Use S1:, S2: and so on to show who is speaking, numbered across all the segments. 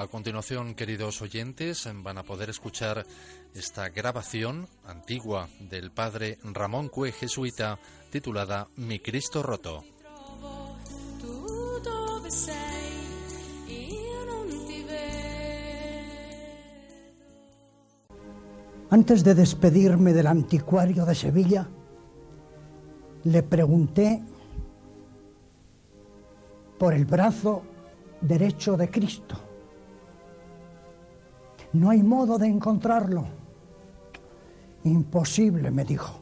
S1: A continuación, queridos oyentes, van a poder escuchar esta grabación antigua del padre Ramón Cue jesuita titulada Mi Cristo roto.
S2: Antes de despedirme del anticuario de Sevilla, le pregunté por el brazo derecho de Cristo. No hay modo de encontrarlo. Imposible, me dijo.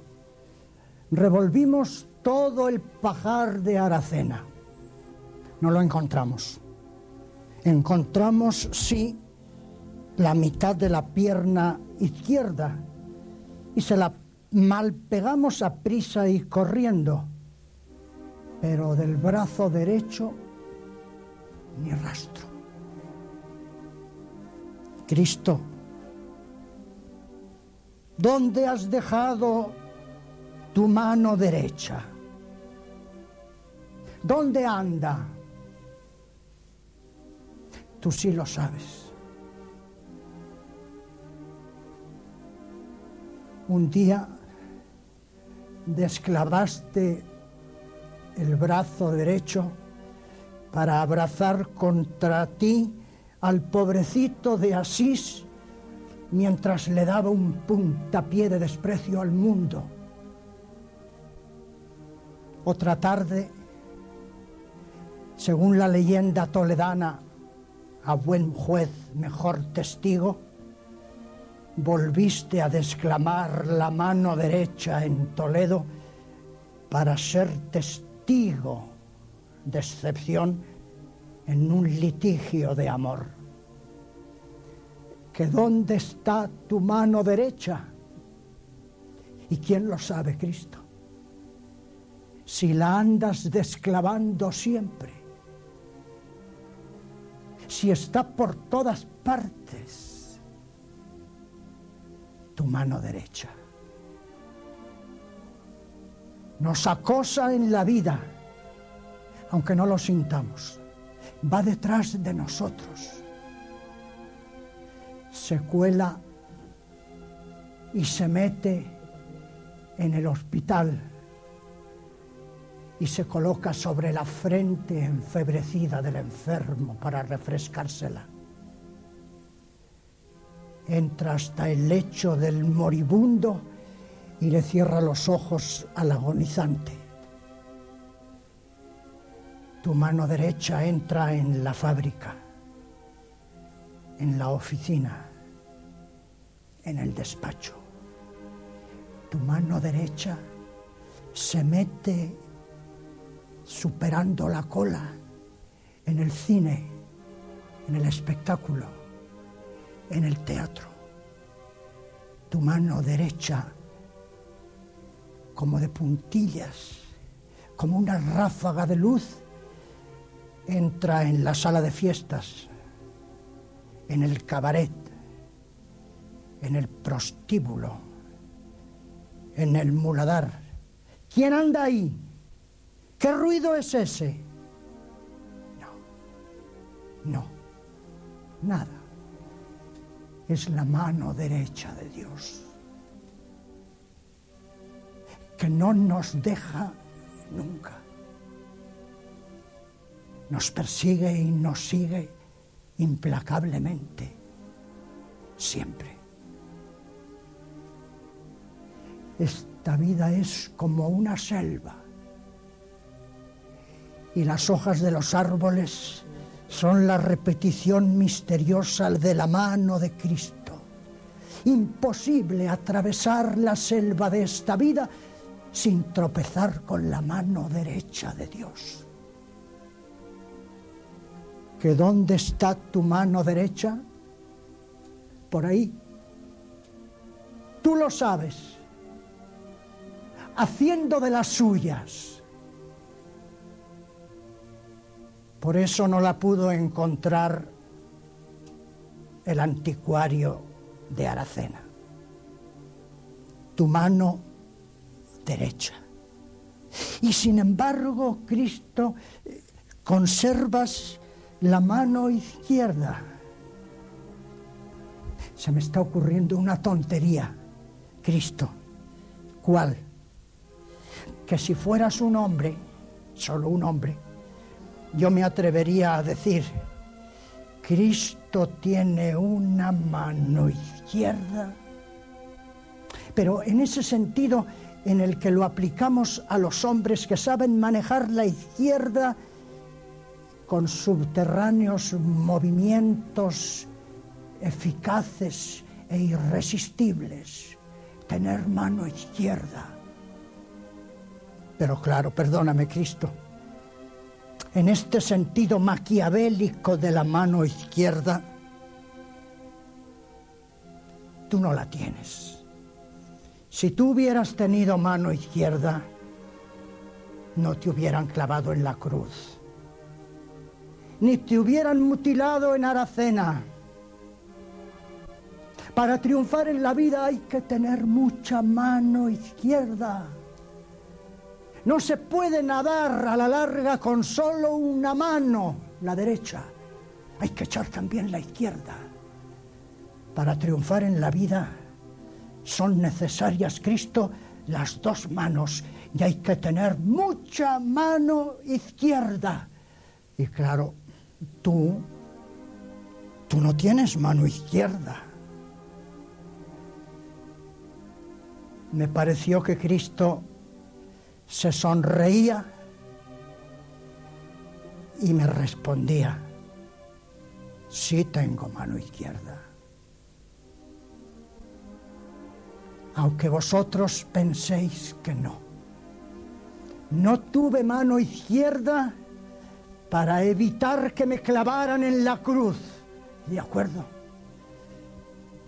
S2: Revolvimos todo el pajar de Aracena. No lo encontramos. Encontramos, sí, la mitad de la pierna izquierda y se la malpegamos a prisa y corriendo, pero del brazo derecho ni rastro. Cristo, ¿dónde has dejado tu mano derecha? ¿Dónde anda? Tú sí lo sabes. Un día desclavaste el brazo derecho para abrazar contra ti al pobrecito de Asís mientras le daba un puntapié de desprecio al mundo. Otra tarde, según la leyenda toledana, a buen juez, mejor testigo, volviste a desclamar la mano derecha en Toledo para ser testigo de excepción en un litigio de amor. ¿Que dónde está tu mano derecha? ¿Y quién lo sabe, Cristo? Si la andas desclavando siempre, si está por todas partes, tu mano derecha. Nos acosa en la vida, aunque no lo sintamos. Va detrás de nosotros. Se cuela y se mete en el hospital y se coloca sobre la frente enfebrecida del enfermo para refrescársela entra hasta el lecho del moribundo y le cierra los ojos al agonizante. Tu mano derecha entra en la fábrica, en la oficina, en el despacho. Tu mano derecha se mete superando la cola en el cine, en el espectáculo en el teatro. Tu mano derecha, como de puntillas, como una ráfaga de luz, entra en la sala de fiestas, en el cabaret, en el prostíbulo, en el muladar. ¿Quién anda ahí? ¿Qué ruido es ese? No, no, nada es la mano derecha de Dios, que no nos deja nunca. Nos persigue y nos sigue implacablemente, siempre. Esta vida es como una selva y las hojas de los árboles son la repetición misteriosa de la mano de Cristo. Imposible atravesar la selva de esta vida sin tropezar con la mano derecha de Dios. ¿Que dónde está tu mano derecha? Por ahí. Tú lo sabes. Haciendo de las suyas Por eso no la pudo encontrar el anticuario de Aracena. Tu mano derecha. Y sin embargo, Cristo, conservas la mano izquierda. se me está ocurriendo una tontería, Cristo. ¿Cuál? Que si fueras un hombre, solo un hombre, yo me atrevería a decir, Cristo tiene una mano izquierda, pero en ese sentido en el que lo aplicamos a los hombres que saben manejar la izquierda con subterráneos movimientos eficaces e irresistibles, tener mano izquierda. Pero claro, perdóname Cristo, en este sentido maquiavélico de la mano izquierda, tú no la tienes. Si tú hubieras tenido mano izquierda, no te hubieran clavado en la cruz, ni te hubieran mutilado en Aracena. Para triunfar en la vida hay que tener mucha mano izquierda. No se puede nadar a la larga con solo una mano, la derecha. Hay que echar también la izquierda. Para triunfar en la vida son necesarias, Cristo, las dos manos y hay que tener mucha mano izquierda. Y claro, tú, tú no tienes mano izquierda. me pareció que Cristo se sonreía y me respondía, sí tengo mano izquierda. Aunque vosotros penséis que no. No tuve mano izquierda para evitar que me clavaran en la cruz. ¿De acuerdo?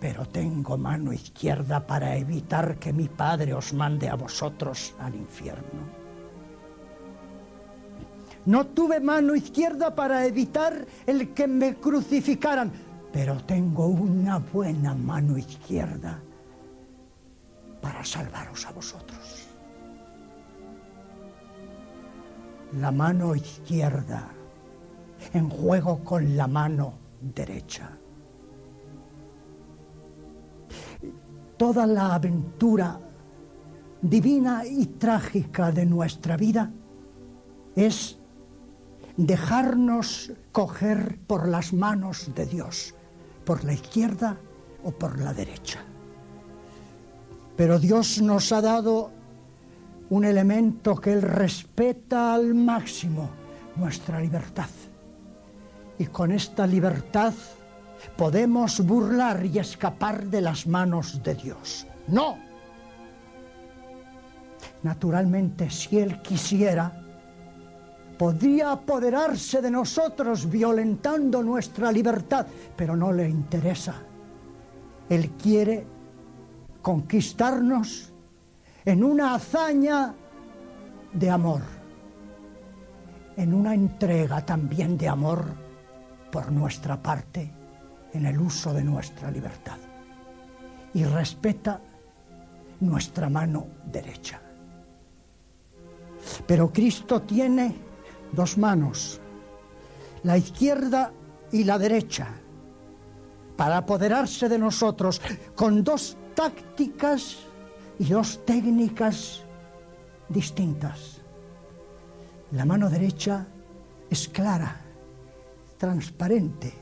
S2: pero tengo mano izquierda para evitar que mi Padre os mande a vosotros al infierno. No tuve mano izquierda para evitar el que me crucificaran, pero tengo una buena mano izquierda para salvaros a vosotros. La mano izquierda en juego con la mano derecha. toda la aventura divina y trágica de nuestra vida es dejarnos coger por las manos de Dios, por la izquierda o por la derecha. Pero Dios nos ha dado un elemento que Él respeta al máximo, nuestra libertad. Y con esta libertad podemos burlar y escapar de las manos de Dios. No. Naturalmente, si Él quisiera, podría apoderarse de nosotros violentando nuestra libertad, pero no le interesa. Él quiere conquistarnos en una hazaña de amor, en una entrega también de amor por nuestra parte en el uso de nuestra libertad y respeta nuestra mano derecha. Pero Cristo tiene dos manos, la izquierda y la derecha, para apoderarse de nosotros con dos tácticas y dos técnicas distintas. La mano derecha es clara, transparente,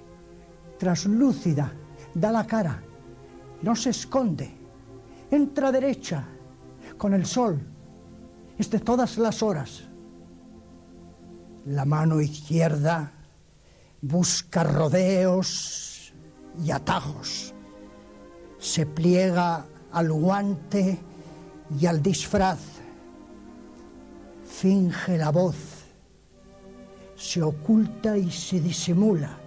S2: traslúcida, da la cara, no se esconde, entra derecha con el sol, es de todas las horas. La mano izquierda busca rodeos y atajos, se pliega al guante y al disfraz, finge la voz, se oculta y se disimula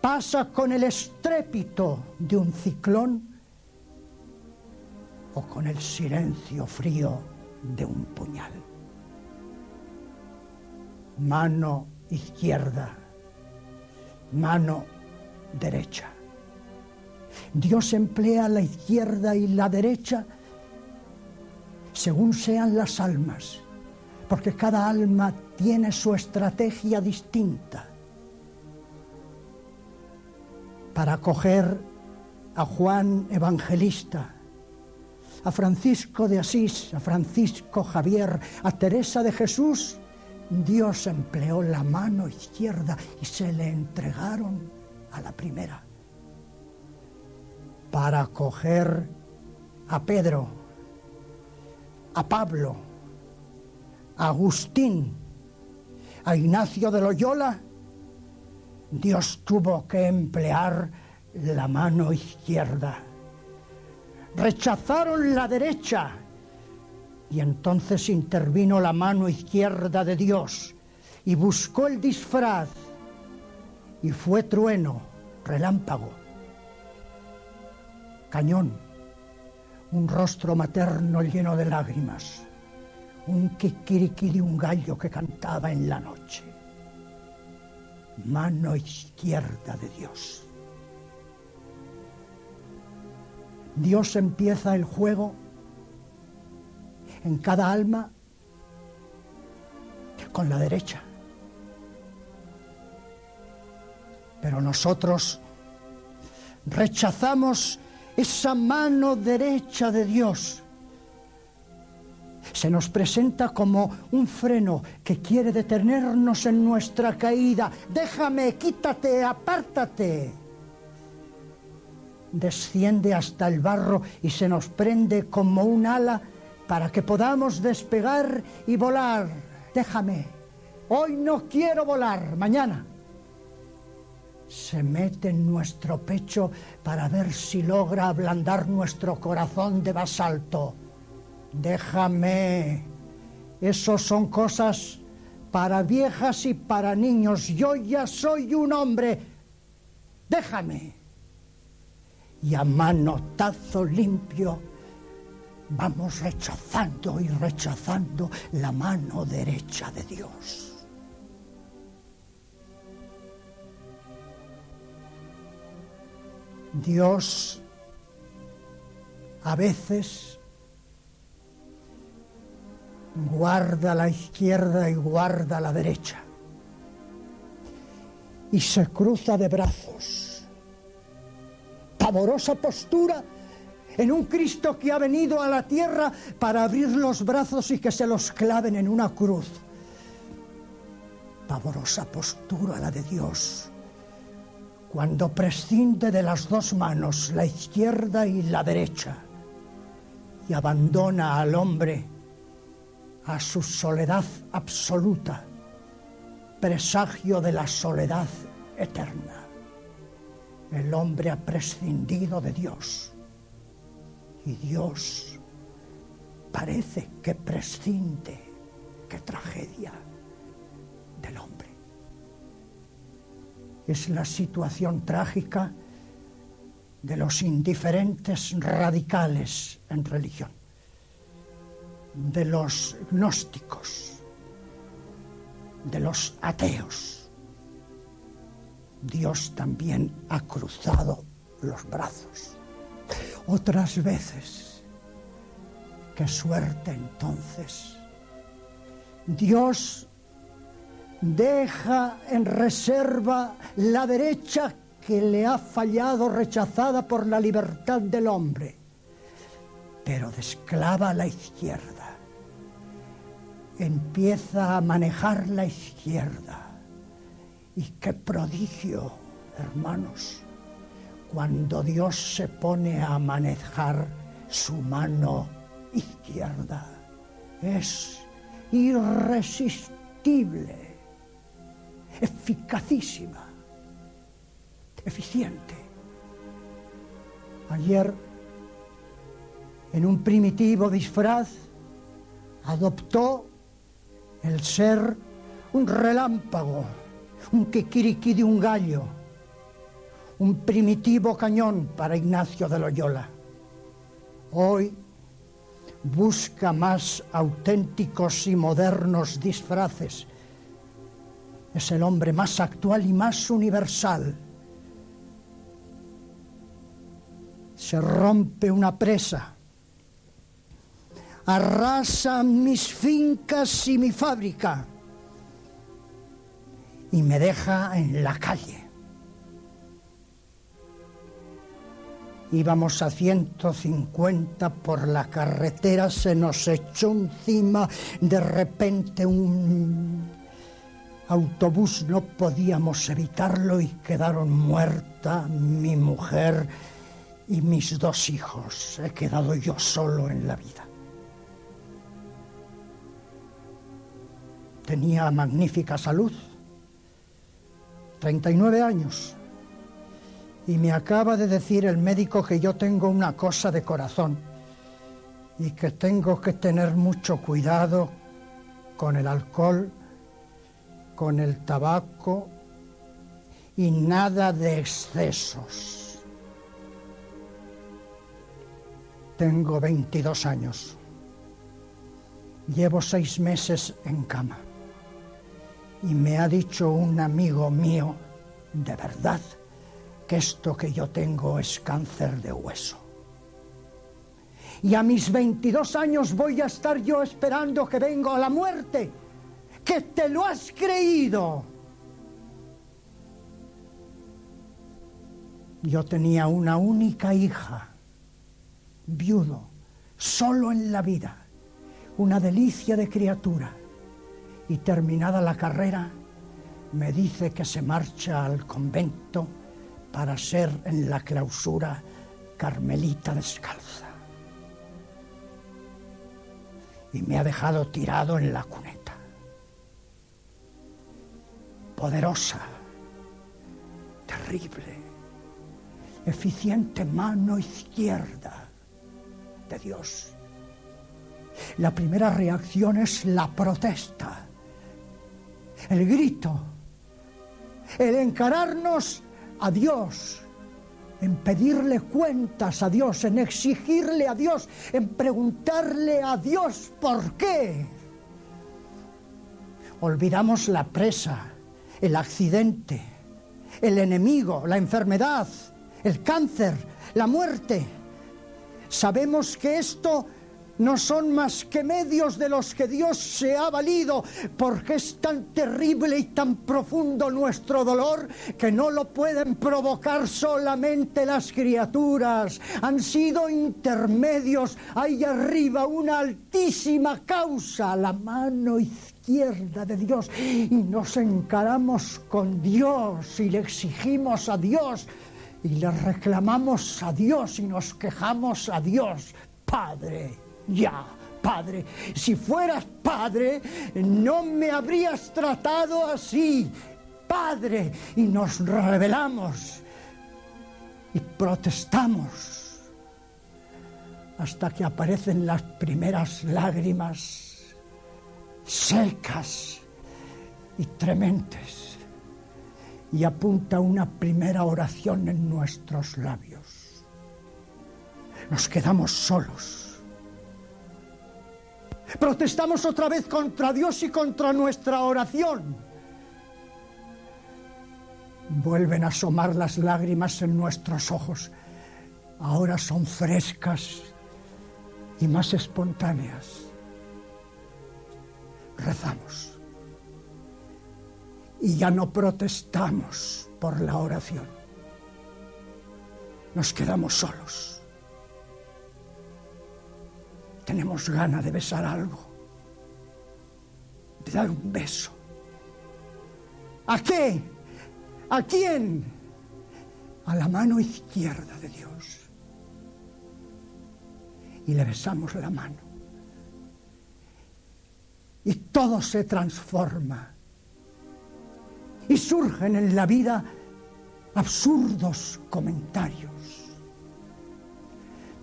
S2: pasa con el estrépito de un ciclón o con el silencio frío de un puñal. Mano izquierda, mano derecha. Dios emplea la izquierda y la derecha según sean las almas, porque cada alma tiene su estrategia distinta para acoger a Juan Evangelista, a Francisco de Asís, a Francisco Javier, a Teresa de Jesús, Dios empleó la mano izquierda y se le entregaron a la primera para acoger a Pedro, a Pablo, a Agustín, a Ignacio de Loyola, Dios tuvo que emplear la mano izquierda. Rechazaron la derecha y entonces intervino la mano izquierda de Dios y buscó el disfraz y fue trueno, relámpago, cañón, un rostro materno lleno de lágrimas, un kikiriki de un gallo que cantaba en la noche. Mano izquierda de Dios. Dios empieza el juego en cada alma con la derecha. Pero nosotros rechazamos esa mano derecha de Dios. Se nos presenta como un freno que quiere detenernos en nuestra caída. Déjame, quítate, apártate. Desciende hasta el barro y se nos prende como un ala para que podamos despegar y volar. Déjame, hoy no quiero volar, mañana. Se mete en nuestro pecho para ver si logra ablandar nuestro corazón de basalto. Déjame. Esos son cosas para viejas y para niños. Yo ya soy un hombre. Déjame. Y a manotazo limpio vamos rechazando y rechazando la mano derecha de Dios. Dios a veces guarda la izquierda y guarda la derecha y se cruza de brazos. Pavorosa postura en un Cristo que ha venido a la tierra para abrir los brazos y que se los claven en una cruz. Pavorosa postura la de Dios, cuando prescinde de las dos manos, la izquierda y la derecha, y abandona al hombre a su soledad absoluta, presagio de la soledad eterna. El hombre ha prescindido de Dios y Dios parece que prescinde, qué tragedia del hombre. Es la situación trágica de los indiferentes radicales en religión, de los gnósticos, de los ateos. Dios también ha cruzado los brazos otras veces. Qué suerte entonces. Dios deja en reserva la derecha que le ha fallado rechazada por la libertad del hombre, pero desclava la izquierda. Empieza a manejar la izquierda. Y qué prodigio, hermanos cuando Dios se pone a manejar su mano izquierda. Es irresistible, eficacísima, eficiente. Ayer, en un primitivo disfraz, adoptó el ser un relámpago, un kikiriki de un gallo un primitivo cañón para Ignacio de Loyola. Hoy busca más auténticos y modernos disfraces. Es el hombre más actual y más universal. Se rompe una presa, arrasa mis fincas y mi fábrica. Y me deja en la calle. Íbamos a 150 por la carretera, se nos echó encima de repente un autobús, no podíamos evitarlo y quedaron muerta mi mujer y mis dos hijos. He quedado yo solo en la vida. Tenía magnífica salud, 39 años y me acaba de decir el médico que yo tengo una cosa de corazón y que tengo que tener mucho cuidado con el alcohol, con el tabaco y nada de excesos. Tengo 22 años. Llevo seis meses en cama. Y me ha dicho un amigo mío, de verdad, que esto que yo tengo es cáncer de hueso. Y a mis 22 años voy a estar yo esperando que venga la muerte, que te lo has creído. Yo tenía una única hija, viudo, solo en la vida, una delicia de criatura. Y terminada la carrera, me dice que se marcha al convento para ser en la clausura carmelita descalza. Y me ha dejado tirado en la cuneta. Poderosa, terrible, eficiente mano izquierda de Dios. La primera reacción es la protesta, el grito, el encararnos a Dios, en pedirle cuentas a Dios, en exigirle a Dios, en preguntarle a Dios por qué. Olvidamos la presa, el accidente, el enemigo, la enfermedad, el cáncer, la muerte. Sabemos que esto no son más que medios de los que Dios se ha valido, porque es tan terrible y tan profundo nuestro dolor que no lo pueden provocar solamente las criaturas. Han sido intermedios, ahí arriba una altísima causa, la mano izquierda de Dios, y nos encaramos con Dios y le exigimos a Dios y le reclamamos a Dios y nos quejamos a Dios, Padre ya, Padre, si fueras Padre, no me habrías tratado así. Padre, y nos rebelamos y protestamos hasta que aparecen las primeras lágrimas secas y trementes y apunta una primera oración en nuestros labios. Nos quedamos solos Protestamos otra vez contra Dios y contra nuestra oración. Vuelven a asomar las lágrimas en nuestros ojos. Ahora son frescas y más espontáneas. Rezamos. Y ya no protestamos por la oración. Nos quedamos solos tenemos ganas de besar algo, de dar un beso. ¿A qué? ¿A quién? A la mano izquierda de Dios. Y le besamos la mano. Y todo se transforma. Y surgen en la vida absurdos comentarios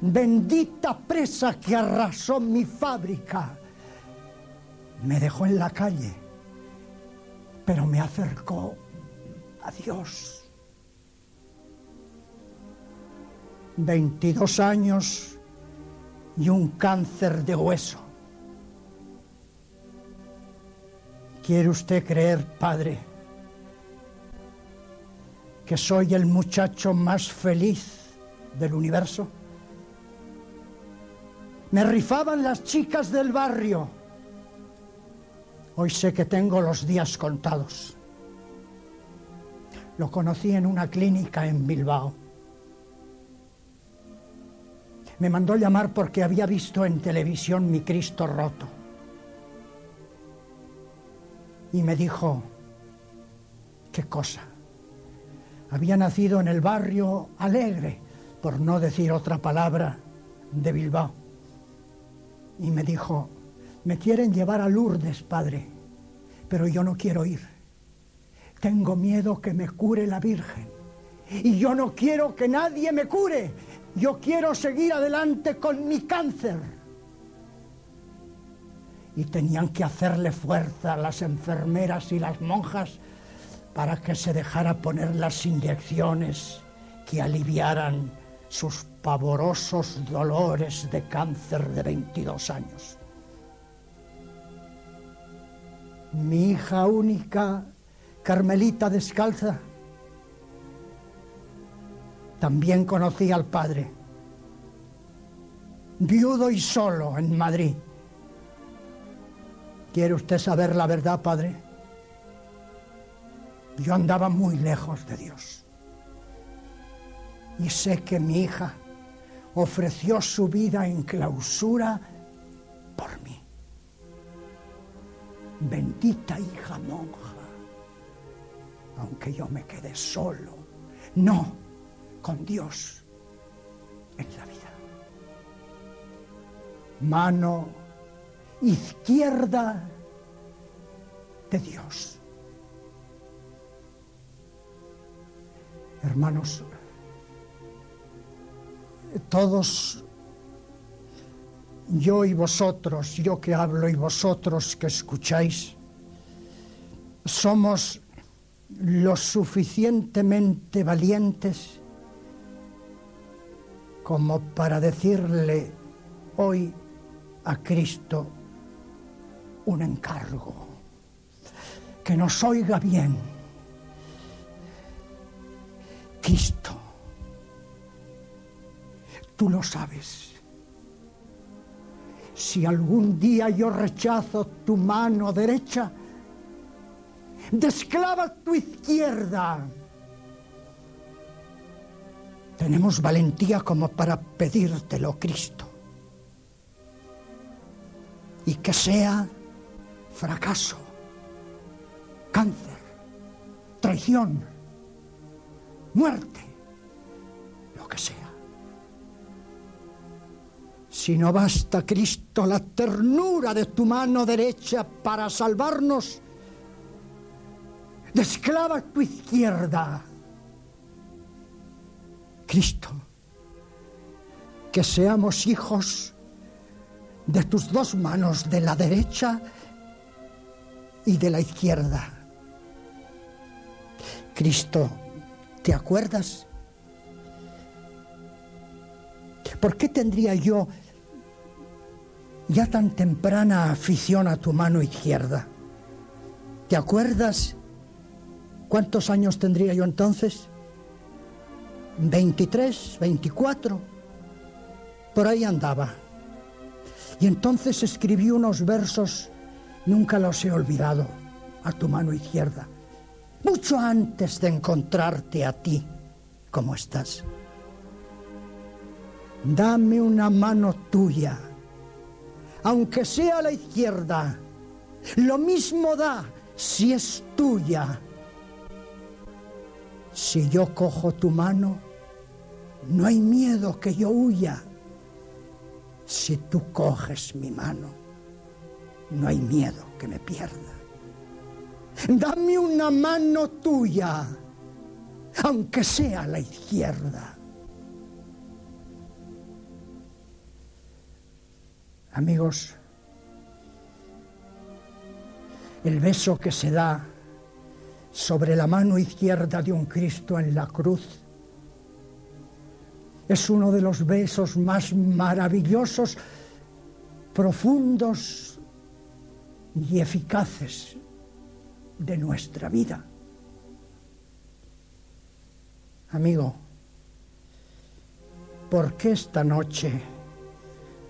S2: bendita presa que arrasó mi fábrica. Me dejó en la calle, pero me acercó a Dios. 22 años y un cáncer de hueso. ¿Quiere usted creer, Padre, que soy el muchacho más feliz del universo? Me rifaban las chicas del barrio. Hoy sé que tengo los días contados. Lo conocí en una clínica en Bilbao. Me mandó llamar porque había visto en televisión mi Cristo roto. Y me dijo, ¿qué cosa? Había nacido en el barrio alegre, por no decir otra palabra, de Bilbao. Y me dijo, me quieren llevar a Lourdes, padre, pero yo no quiero ir. Tengo miedo que me cure la Virgen. Y yo no quiero que nadie me cure. Yo quiero seguir adelante con mi cáncer. Y tenían que hacerle fuerza a las enfermeras y las monjas para que se dejara poner las inyecciones que aliviaran sus pavorosos dolores de cáncer de 22 años. Mi hija única, Carmelita Descalza, también conocí al padre, viudo y solo en Madrid. ¿Quiere usted saber la verdad, padre? Yo andaba muy lejos de Dios. Y sé que mi hija ofreció su vida en clausura por mí. Bendita hija monja, aunque yo me quedé solo, no con Dios en la vida. Mano izquierda de Dios. Hermanos, todos, yo y vosotros, yo que hablo y vosotros que escucháis, somos lo suficientemente valientes como para decirle hoy a Cristo un encargo, que nos oiga bien. Cristo Tú lo sabes. Si algún día yo rechazo tu mano derecha, desclava tu izquierda. Tenemos valentía como para pedírtelo, Cristo. Y que sea fracaso, cáncer, traición, muerte, lo que sea. Si no basta, Cristo, la ternura de tu mano derecha para salvarnos, desclava tu izquierda. Cristo, que seamos hijos de tus dos manos, de la derecha y de la izquierda. Cristo, ¿te acuerdas? ¿Por qué tendría yo ya tan temprana afición a tu mano izquierda. ¿Te acuerdas cuántos años tendría yo entonces? 23, 24, por ahí andaba. Y entonces escribí unos versos, nunca los he olvidado, a tu mano izquierda, mucho antes de encontrarte a ti, como estás. Dame una mano tuya aunque sea la izquierda, lo mismo da si es tuya. Si yo cojo tu mano, no hay miedo que yo huya. Si tú coges mi mano, no hay miedo que me pierda. Dame una mano tuya, aunque sea la izquierda. Amigos, el beso que se da sobre la mano izquierda de un Cristo en la cruz es uno de los besos más maravillosos, profundos y eficaces de nuestra vida. Amigo, ¿por qué esta noche?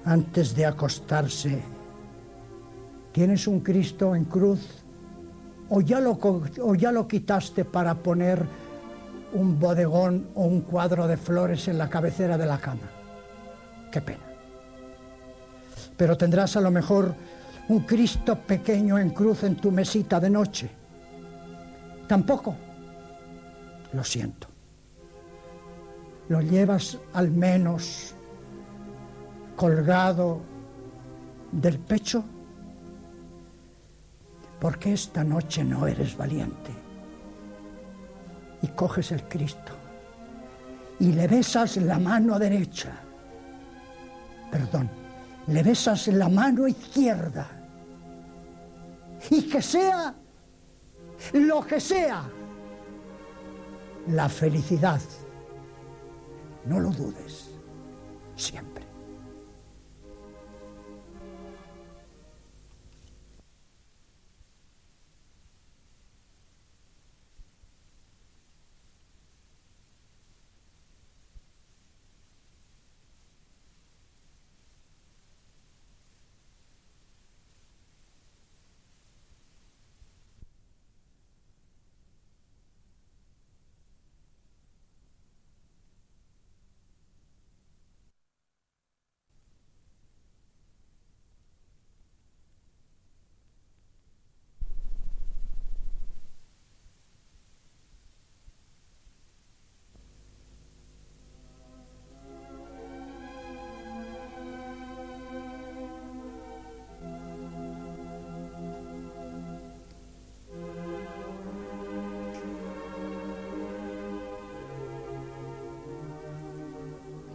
S2: antes de acostarse, ¿tienes un Cristo en cruz? ¿O ya, lo, ¿O ya lo quitaste para poner un bodegón o un cuadro de flores en la cabecera de la cama? qué pena. Pero tendrás a lo mejor un Cristo pequeño en cruz en tu mesita de noche. Tampoco. Lo siento. Lo llevas al menos colgado del pecho. Porque esta noche no eres valiente? Y coges el Cristo y le besas la mano derecha. Perdón, le besas la mano izquierda. Y que sea lo que sea, la felicidad, no lo dudes, siempre.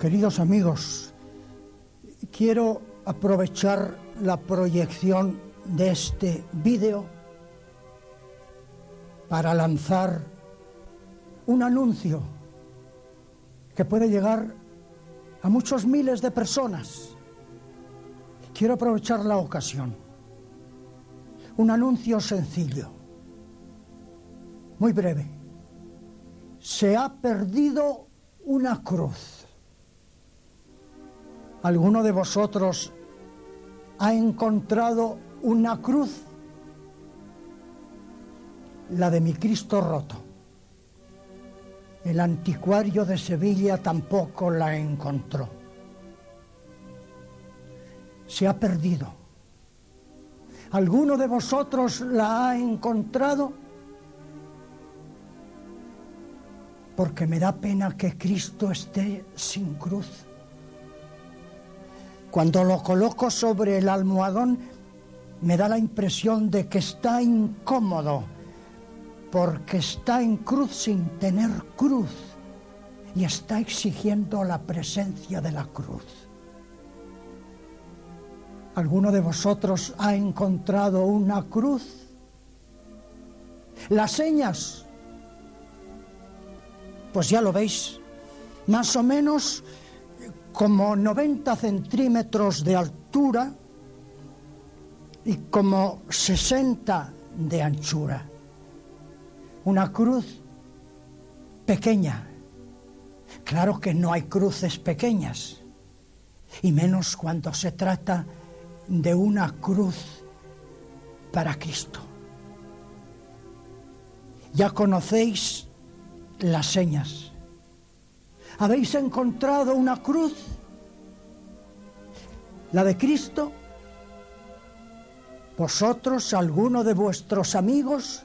S2: Queridos amigos, quiero aprovechar la proyección de este vídeo para lanzar un anuncio que puede llegar a muchos miles de personas. Quiero aprovechar la ocasión. Un anuncio sencillo, muy breve. Se ha perdido una cruz. ¿Alguno de vosotros ha encontrado una cruz? La de mi Cristo roto. El anticuario de Sevilla tampoco la encontró. Se ha perdido. ¿Alguno de vosotros la ha encontrado? Porque me da pena que Cristo esté sin cruz. Cuando lo coloco sobre el almohadón, me da la impresión de que está incómodo, porque está en cruz sin tener cruz y está exigiendo la presencia de la cruz. ¿Alguno de vosotros ha encontrado una cruz? Las señas, pues ya lo veis, más o menos como 90 centímetros de altura y como 60 de anchura. Una cruz pequeña. Claro que no hay cruces pequeñas, y menos cuando se trata de una cruz para Cristo. Ya conocéis las señas ¿Habéis encontrado una cruz? ¿La de Cristo? ¿Vosotros, alguno de vuestros amigos,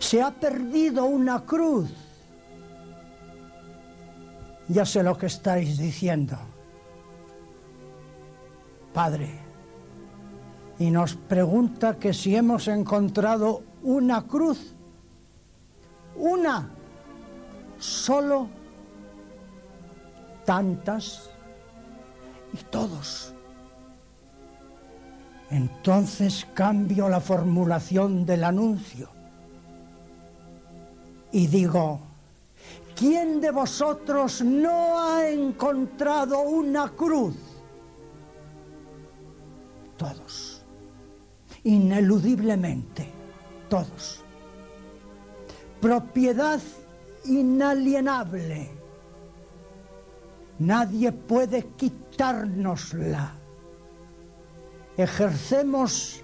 S2: se ha perdido una cruz? Ya sé lo que estáis diciendo. Padre, y nos pregunta que si hemos encontrado una cruz, una, solo tantas y todos. Entonces cambio la formulación del anuncio y digo, ¿quién de vosotros no ha encontrado una cruz? Todos, ineludiblemente, todos. Propiedad inalienable Nadie puede quitárnosla. Ejercemos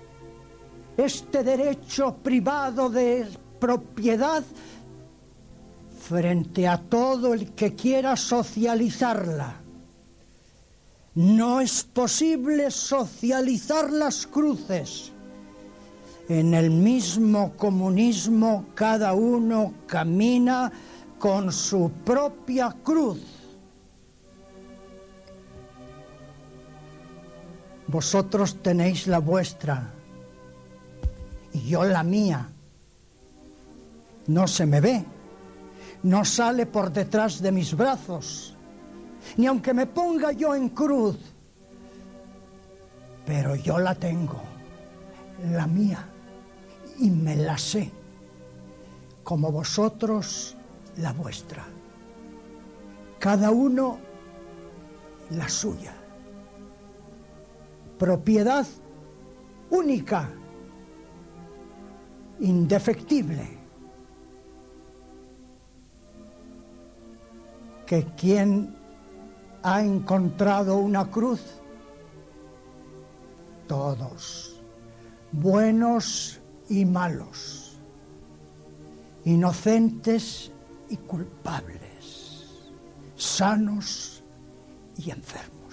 S2: este derecho privado de propiedad frente a todo el que quiera socializarla. No es posible socializar las cruces. En el mismo comunismo cada uno camina con su propia cruz. Vosotros tenéis la vuestra y yo la mía. No se me ve, no sale por detrás de mis brazos, ni aunque me ponga yo en cruz, pero yo la tengo, la mía, y me la sé, como vosotros la vuestra. Cada uno la suya. Propiedad única, indefectible. Que quien ha encontrado una cruz, todos, buenos y malos, inocentes y culpables, sanos y enfermos.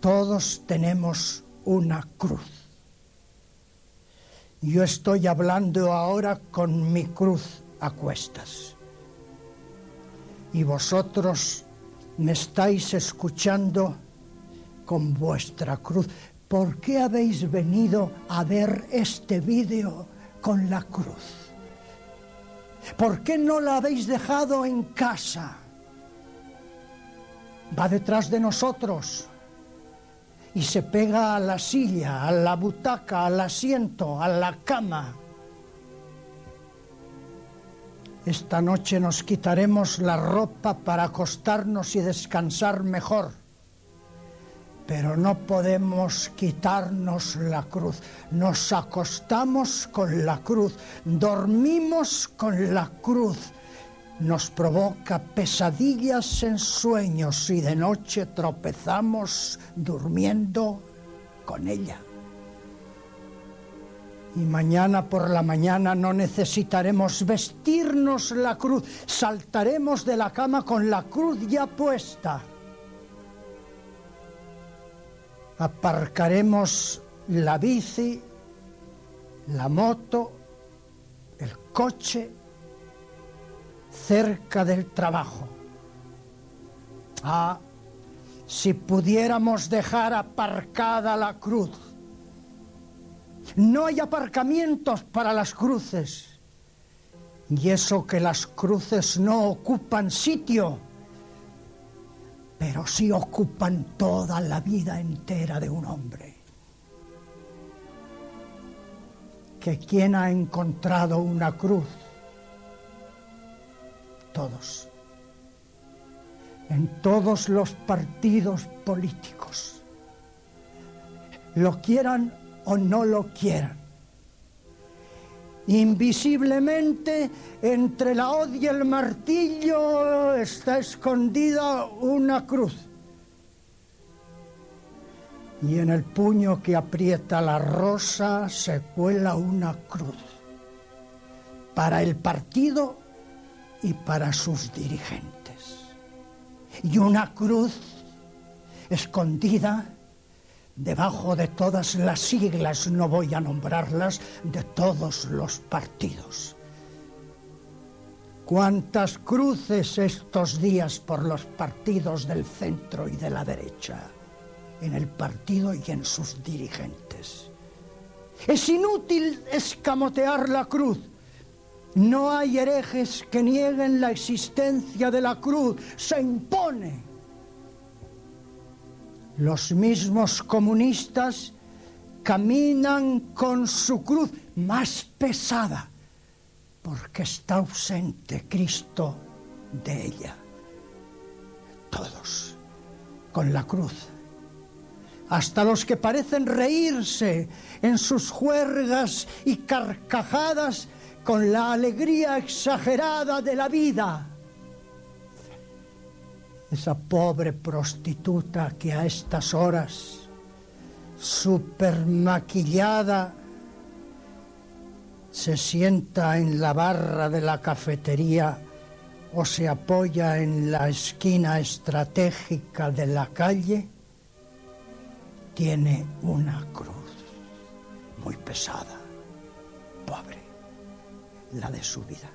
S2: Todos tenemos una cruz. Yo estoy hablando ahora con mi cruz a cuestas. Y vosotros me estáis escuchando con vuestra cruz. ¿Por qué habéis venido a ver este vídeo con la cruz? ¿Por qué no la habéis dejado en casa? Va detrás de nosotros y se pega a la silla, a la butaca, al asiento, a la cama. Esta noche nos quitaremos la ropa para acostarnos y descansar mejor pero no podemos quitarnos la cruz. Nos acostamos con la cruz, dormimos con la cruz. Nos provoca pesadillas en sueños y de noche tropezamos durmiendo con ella. Y mañana por la mañana no necesitaremos vestirnos la cruz, saltaremos de la cama con la cruz ya puesta aparcaremos la bici, la moto, el coche cerca del trabajo. Ah, si pudiéramos dejar aparcada la cruz. No hay aparcamientos para las cruces. Y eso que las cruces no ocupan sitio pero sí ocupan toda la vida entera de un hombre. Que quien ha encontrado una cruz, todos, en todos los partidos políticos, lo quieran o no lo quieran, Invisiblemente entre la hoz y el martillo está escondida una cruz. Y en el puño que aprieta la rosa se cuela una cruz. Para el partido y para sus dirigentes. Y una cruz escondida debajo de todas las siglas, no voy a nombrarlas, de todos los partidos. ¿Cuántas cruces estos días por los partidos del centro y de la derecha, en el partido y en sus dirigentes? Es inútil escamotear la cruz. No hay herejes que nieguen la existencia de la cruz. Se impone los mismos comunistas caminan con su cruz más pesada porque está ausente Cristo de ella. Todos con la cruz. Hasta los que parecen reírse en sus juergas y carcajadas con la alegría exagerada de la vida. Esa pobre prostituta que a estas horas, super maquillada, se sienta en la barra de la cafetería o se apoya en la esquina estratégica de la calle, tiene una cruz muy pesada, pobre, la de su vida.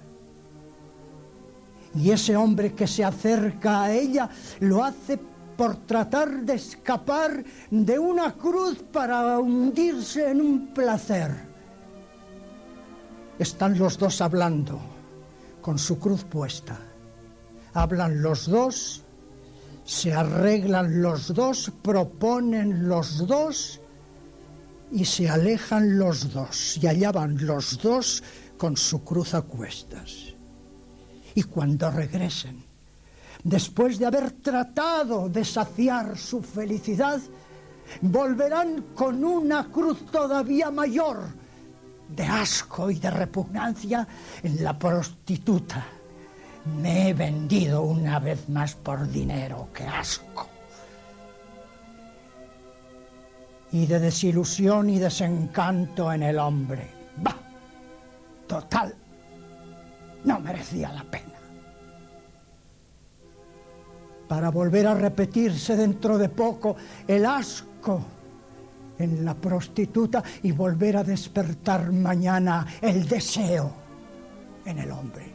S2: Y ese hombre que se acerca a ella lo hace por tratar de escapar de una cruz para hundirse en un placer. Están los dos hablando con su cruz puesta. Hablan los dos, se arreglan los dos, proponen los dos y se alejan los dos. Y allá van los dos con su cruz a cuestas. Y cuando regresen, después de haber tratado de saciar su felicidad, volverán con una cruz todavía mayor de asco y de repugnancia en la prostituta. Me he vendido una vez más por dinero, qué asco. Y de desilusión y desencanto en el hombre. Bah, total, no merecía la pena. Para volver a repetirse dentro de poco el asco en la prostituta y volver a despertar mañana el deseo en el hombre.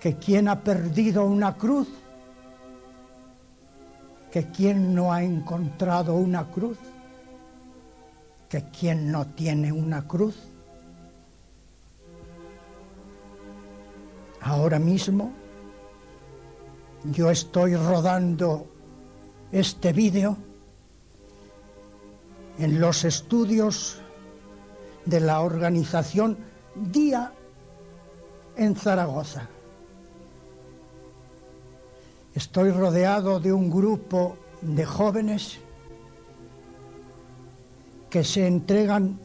S2: Que quien ha perdido una cruz, que quien no ha encontrado una cruz, que quien no tiene una cruz, ahora mismo yo estoy rodando este vídeo en los estudios de la organización Día en Zaragoza. Estoy rodeado de un grupo de jóvenes que se entregan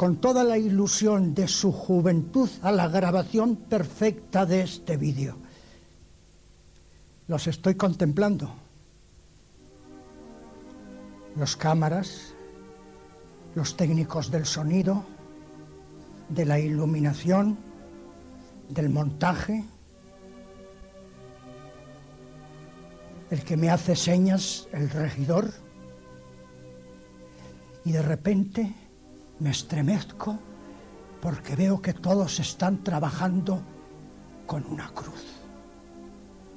S2: con toda la ilusión de su juventud a la grabación perfecta de este vídeo. Los estoy contemplando. Los cámaras, los técnicos del sonido, de la iluminación, del montaje, el que me hace señas, el regidor, y de repente me estremezco porque veo que todos están trabajando con una cruz,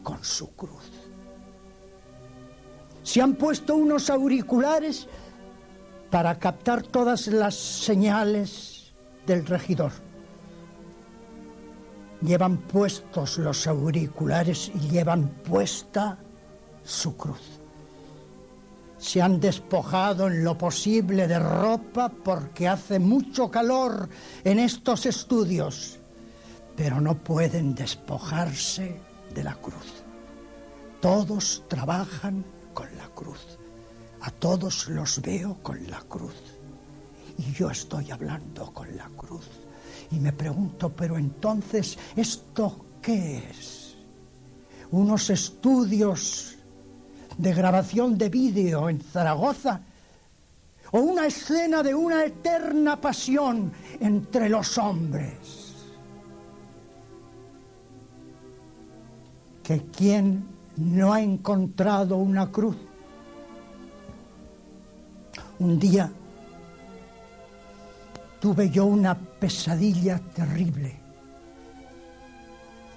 S2: con su cruz. Se han puesto unos auriculares para captar todas las señales del regidor. Llevan puestos los auriculares y llevan puesta su cruz. Se han despojado en lo posible de ropa porque hace mucho calor en estos estudios, pero no pueden despojarse de la cruz. Todos trabajan con la cruz. A todos los veo con la cruz. Y yo estoy hablando con la cruz. Y me pregunto, pero entonces, ¿esto qué es? Unos estudios de grabación de vídeo en Zaragoza o una escena de una eterna pasión entre los hombres. Que quien no ha encontrado una cruz un día tuve yo una pesadilla terrible.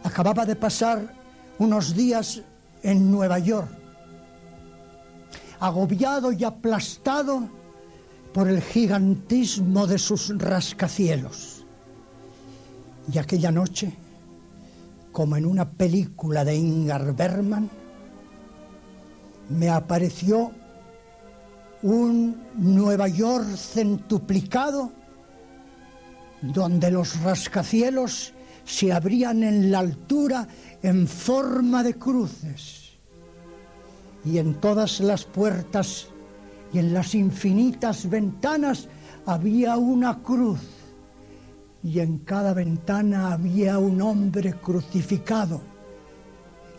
S2: Acababa de pasar unos días en Nueva York, agobiado y aplastado por el gigantismo de sus rascacielos. Y aquella noche, como en una película de Ingar Berman, me apareció un Nueva York centuplicado, donde los rascacielos se abrían en la altura en forma de cruces, y en todas las puertas y en las infinitas ventanas había una cruz, y en cada ventana había un hombre crucificado.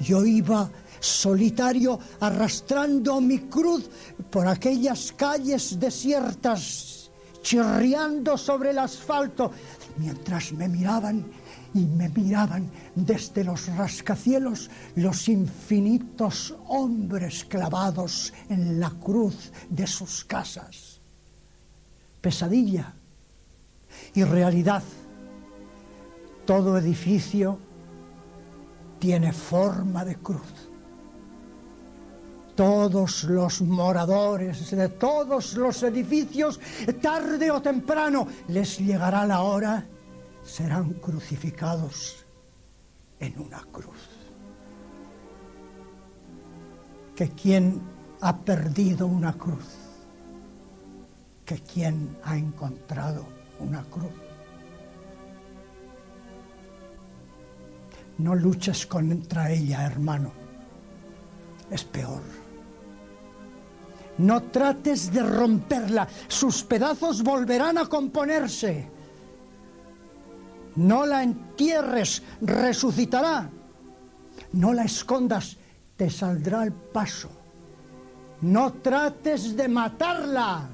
S2: Yo iba solitario arrastrando mi cruz por aquellas calles desiertas chirriando sobre el asfalto, mientras me miraban y me miraban desde los rascacielos los infinitos hombres clavados en la cruz de sus casas. Pesadilla y realidad. Todo edificio tiene forma de cruz. Todos los moradores de todos los edificios, tarde o temprano, les llegará la hora, serán crucificados en una cruz. Que quien ha perdido una cruz, que quien ha encontrado una cruz. No luches contra ella, hermano. Es peor. No trates de romperla. Sus pedazos volverán a componerse. No la entierres, resucitará. No la escondas, te saldrá al paso. No trates de matarla.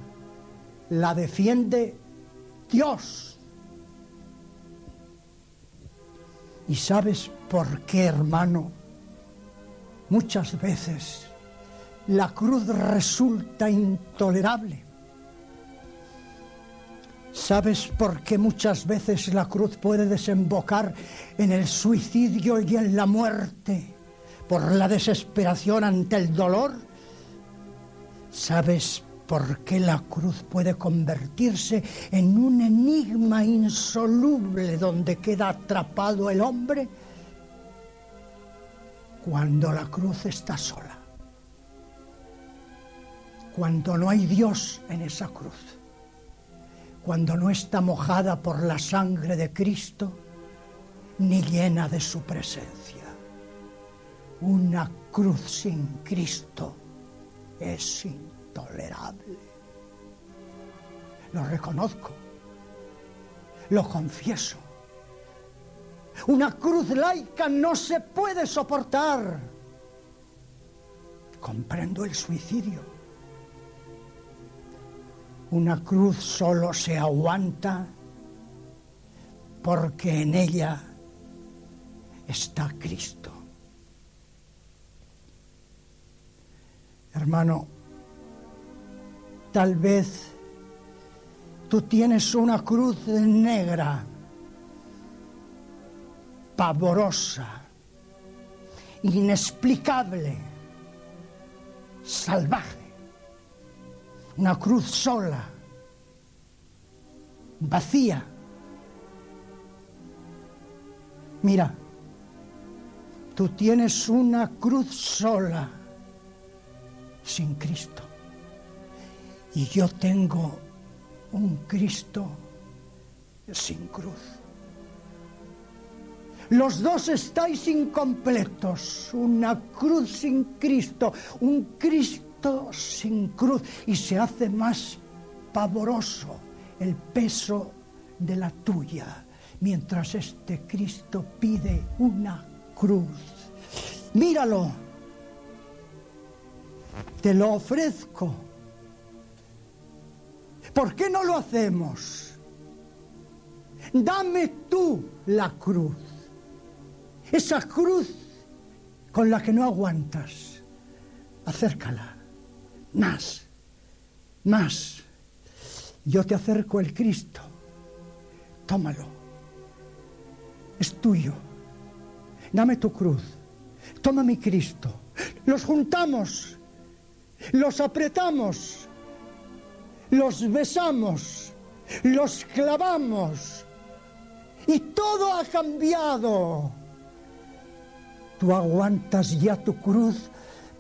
S2: La defiende Dios. ¿Y sabes por qué, hermano? Muchas veces la cruz resulta intolerable. ¿Sabes por qué muchas veces la cruz puede desembocar en el suicidio y en la muerte por la desesperación ante el dolor? ¿Sabes por qué la cruz puede convertirse en un enigma insoluble donde queda atrapado el hombre? Cuando la cruz está sola cuando no hay Dios en esa cruz, cuando no está mojada por la sangre de Cristo, ni llena de su presencia. Una cruz sin Cristo es intolerable. Lo reconozco, lo confieso. Una cruz laica no se puede soportar. Comprendo el suicidio una cruz solo se aguanta porque en ella está Cristo. Hermano, tal vez tú tienes una cruz negra, pavorosa, inexplicable, salvaje una cruz sola, vacía. Mira, tú tienes una cruz sola, sin Cristo. Y yo tengo un Cristo sin cruz. Los dos estáis incompletos, una cruz sin Cristo, un Cristo sin cruz y se hace más pavoroso el peso de la tuya, mientras este Cristo pide una cruz. Míralo, te lo ofrezco. ¿Por qué no lo hacemos? Dame tú la cruz, esa cruz con la que no aguantas, acércala más, más. Yo te acerco el Cristo, tómalo, es tuyo. Dame tu cruz, toma mi Cristo. Los juntamos, los apretamos, los besamos, los clavamos y todo ha cambiado. Tú aguantas ya tu cruz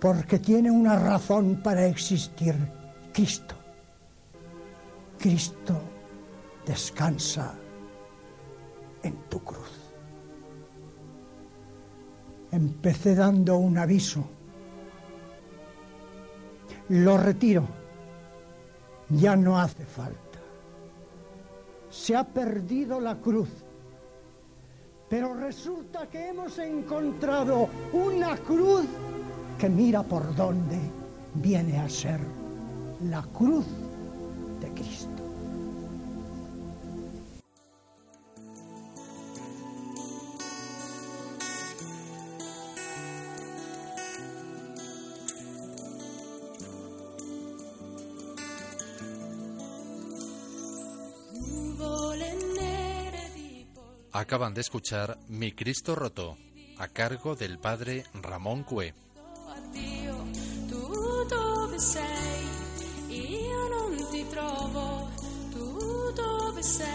S2: porque tiene una razón para existir, Cristo. Cristo descansa en tu cruz. Empecé dando un aviso. Lo retiro. Ya no hace falta. Se ha perdido la cruz. Pero resulta que hemos encontrado una cruz que mira por dónde viene a ser la cruz de Cristo.
S1: Acaban de escuchar Mi Cristo Roto, a cargo del padre Ramón Cue.
S3: Dio, tu dove sei? Io non ti trovo, tu dove sei?